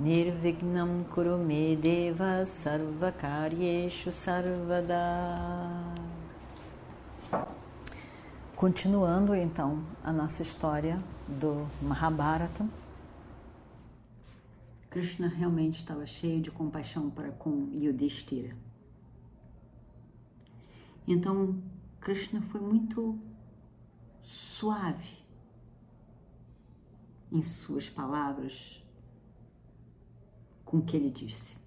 Nirvignam Kurume Deva Sarvakaryeshu Sarvada Continuando então a nossa história do Mahabharata, Krishna realmente estava cheio de compaixão para com Yudhishthira. Então, Krishna foi muito suave em suas palavras com o que ele disse.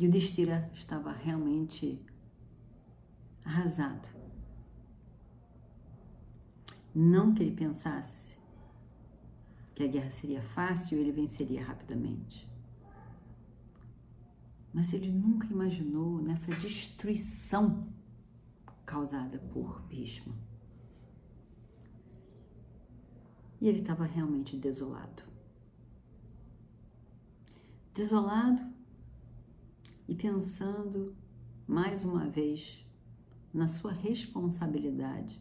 Yudhishthira estava realmente arrasado. Não que ele pensasse que a guerra seria fácil e ele venceria rapidamente. Mas ele nunca imaginou nessa destruição causada por Bhishma. E ele estava realmente desolado. Desolado e pensando mais uma vez na sua responsabilidade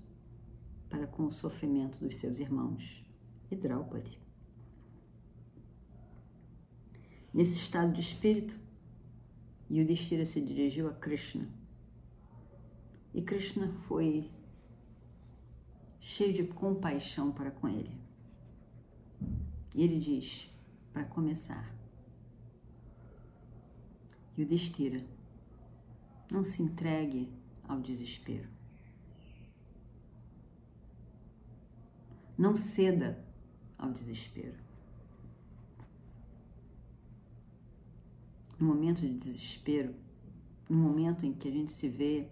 para com o sofrimento dos seus irmãos e Draupadi. Nesse estado de espírito, Yudhishthira se dirigiu a Krishna. E Krishna foi cheio de compaixão para com ele. E ele diz, para começar, Yudhishthira, não se entregue ao desespero. Não ceda ao desespero. No momento de desespero, no momento em que a gente se vê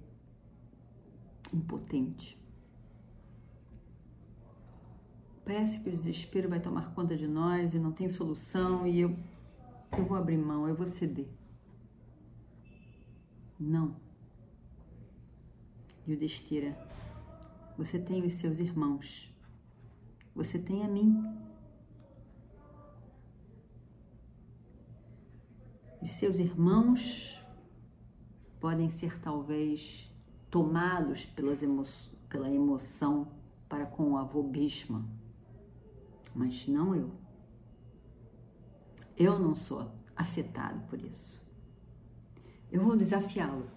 impotente, parece que o desespero vai tomar conta de nós e não tem solução e eu, eu vou abrir mão, eu vou ceder. Não. Yudhishthira, você tem os seus irmãos, você tem a mim. Os seus irmãos podem ser talvez tomados pelas emo pela emoção para com o avô Bhishma, mas não eu. Eu não sou afetado por isso. Eu vou desafiá-lo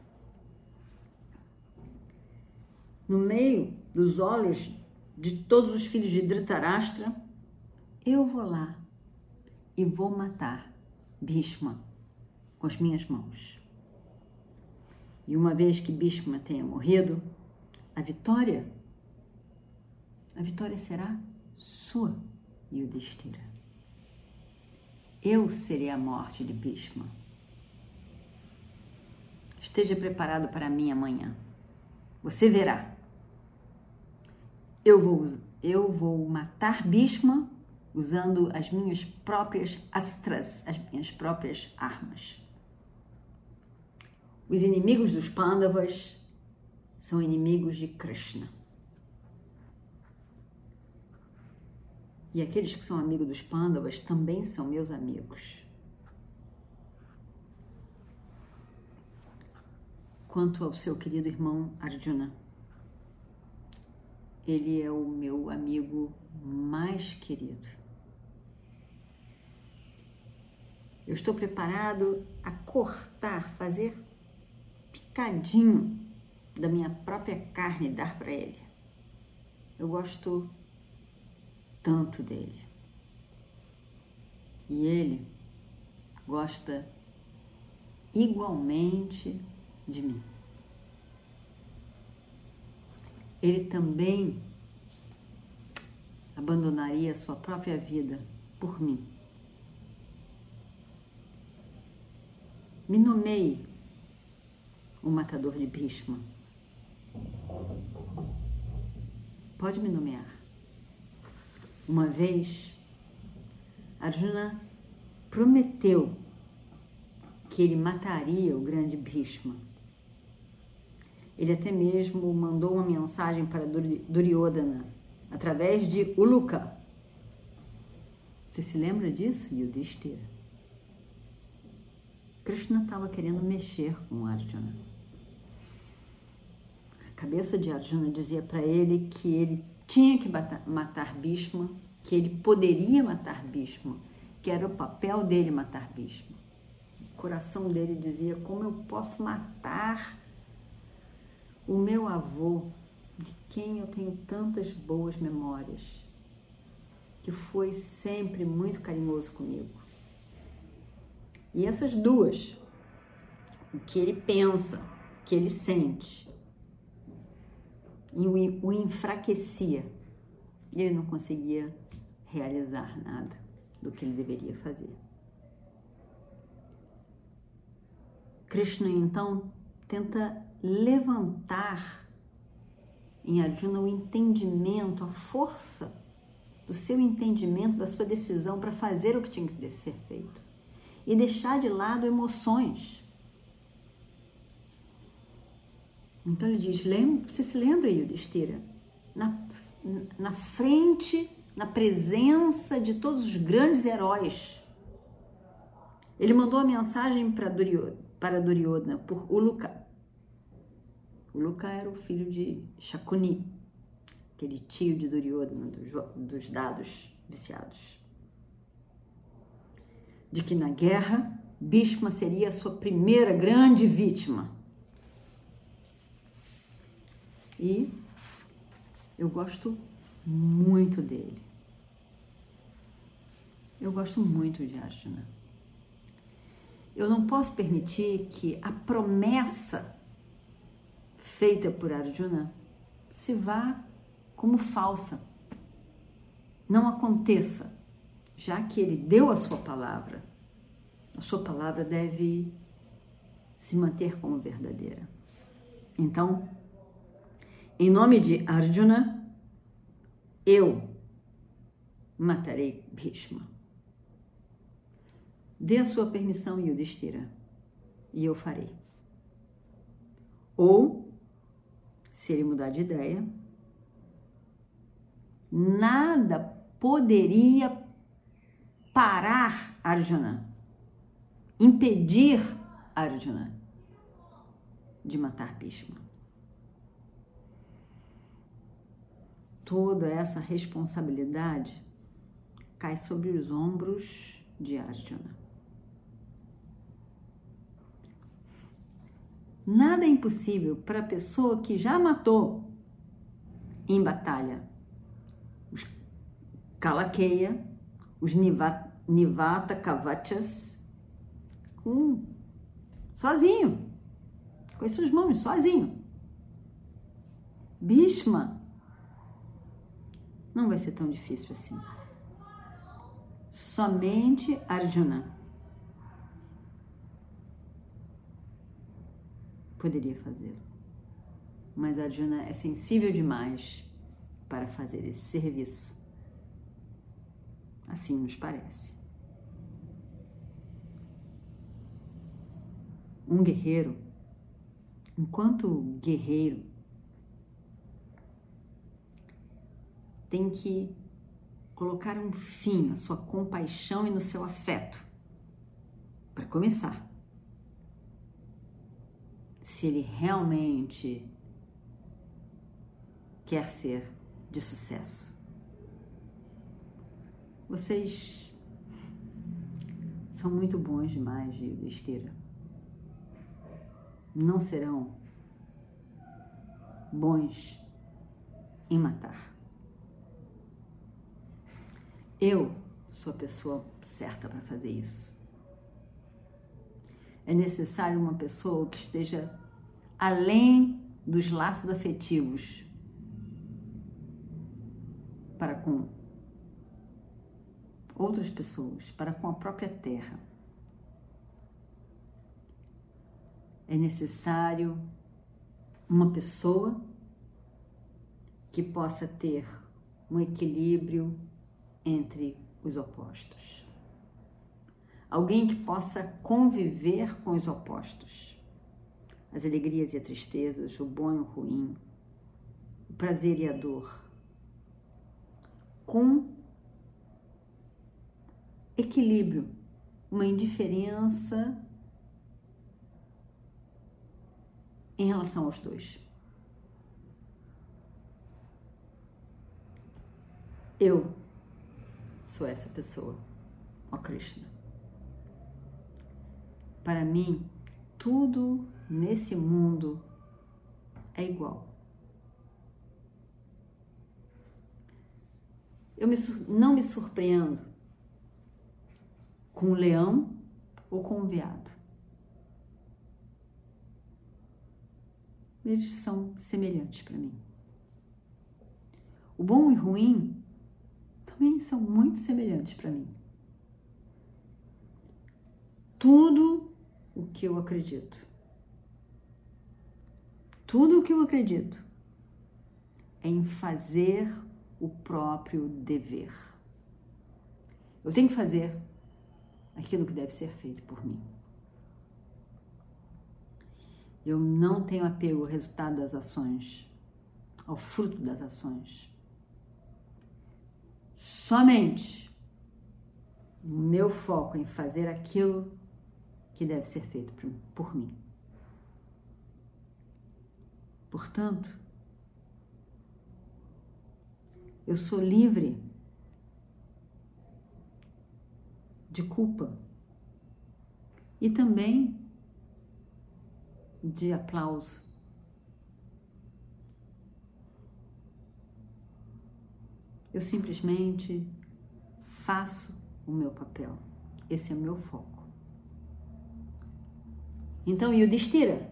no meio dos olhos de todos os filhos de Dhritarashtra, eu vou lá e vou matar Bhishma com as minhas mãos. E uma vez que Bhishma tenha morrido, a vitória, a vitória será sua, Yudhishthira. Eu serei a morte de Bhishma. Esteja preparado para mim amanhã. Você verá eu vou, eu vou matar Bhishma usando as minhas próprias astras, as minhas próprias armas. Os inimigos dos Pandavas são inimigos de Krishna. E aqueles que são amigos dos Pandavas também são meus amigos. Quanto ao seu querido irmão Arjuna, ele é o meu amigo mais querido. Eu estou preparado a cortar, fazer picadinho da minha própria carne e dar para ele. Eu gosto tanto dele. E ele gosta igualmente de mim ele também abandonaria a sua própria vida por mim. Me nomeie o matador de Bhishma. Pode me nomear. Uma vez, Arjuna prometeu que ele mataria o grande Bhishma. Ele até mesmo mandou uma mensagem para Duryodhana através de Uluka. Você se lembra disso, Yudhishthira? Krishna estava querendo mexer com Arjuna. A cabeça de Arjuna dizia para ele que ele tinha que matar Bhishma, que ele poderia matar Bhishma, que era o papel dele matar Bhishma. O coração dele dizia: como eu posso matar o meu avô, de quem eu tenho tantas boas memórias, que foi sempre muito carinhoso comigo. E essas duas, o que ele pensa, o que ele sente, o enfraquecia. Ele não conseguia realizar nada do que ele deveria fazer. Krishna então tenta levantar em Arjuna o entendimento, a força do seu entendimento, da sua decisão para fazer o que tinha que ser feito e deixar de lado emoções. Então ele diz: você se lembra, Yudhishthira? Na, na frente, na presença de todos os grandes heróis. Ele mandou a mensagem para Duryodhana, para Duryodhana por Uluka. Uluka era o filho de Shakuni, aquele tio de Duryodhana, dos, dos dados viciados. De que na guerra, Bhishma seria a sua primeira grande vítima. E eu gosto muito dele. Eu gosto muito de Arjuna. Eu não posso permitir que a promessa feita por Arjuna se vá como falsa. Não aconteça, já que ele deu a sua palavra. A sua palavra deve se manter como verdadeira. Então, em nome de Arjuna, eu matarei Bhishma. Dê a sua permissão, Yudhishthira, e eu farei. Ou, se ele mudar de ideia, nada poderia parar Arjuna, impedir Arjuna de matar Bhishma. toda essa responsabilidade cai sobre os ombros de Arjuna. Nada é impossível para a pessoa que já matou em batalha os Kalakeya, os Nivata Kavachas, sozinho, com as suas mãos, sozinho. Bhishma não vai ser tão difícil assim. Somente Arjuna poderia fazer. Mas Arjuna é sensível demais para fazer esse serviço. Assim nos parece. Um guerreiro, enquanto guerreiro, tem que colocar um fim na sua compaixão e no seu afeto. Para começar, se ele realmente quer ser de sucesso. Vocês são muito bons demais de esteira. Não serão bons em matar. Eu sou a pessoa certa para fazer isso. É necessário uma pessoa que esteja além dos laços afetivos para com outras pessoas, para com a própria terra. É necessário uma pessoa que possa ter um equilíbrio entre os opostos. Alguém que possa conviver com os opostos, as alegrias e as tristezas, o bom e o ruim, o prazer e a dor, com equilíbrio, uma indiferença em relação aos dois. Eu sou essa pessoa, ó Krishna. Para mim, tudo nesse mundo é igual. Eu me, não me surpreendo com o leão ou com o veado. Eles são semelhantes para mim. O bom e ruim também são muito semelhantes para mim. Tudo o que eu acredito, tudo o que eu acredito é em fazer o próprio dever. Eu tenho que fazer aquilo que deve ser feito por mim. Eu não tenho apego ao resultado das ações, ao fruto das ações. Somente o meu foco em fazer aquilo que deve ser feito por mim. Portanto, eu sou livre de culpa e também de aplauso. Eu simplesmente faço o meu papel. Esse é o meu foco. Então, Yudhishthira,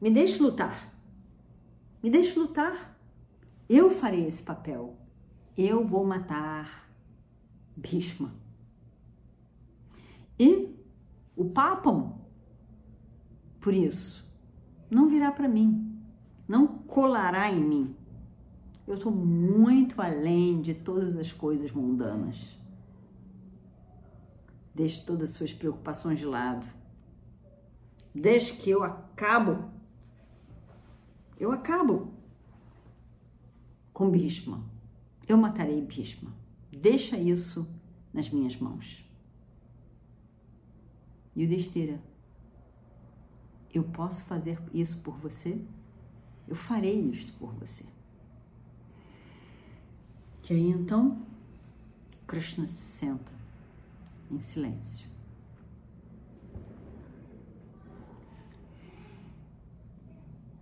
me deixe lutar. Me deixe lutar. Eu farei esse papel. Eu vou matar Bhishma. E o Papam, por isso, não virá para mim, não colará em mim. Eu estou muito além de todas as coisas mundanas. Deixe todas as suas preocupações de lado. Desde que eu acabo, eu acabo com Bhishma. Eu matarei Bhishma. Deixa isso nas minhas mãos. E o Desteira, eu posso fazer isso por você? Eu farei isto por você. E aí então, Krishna se senta em silêncio.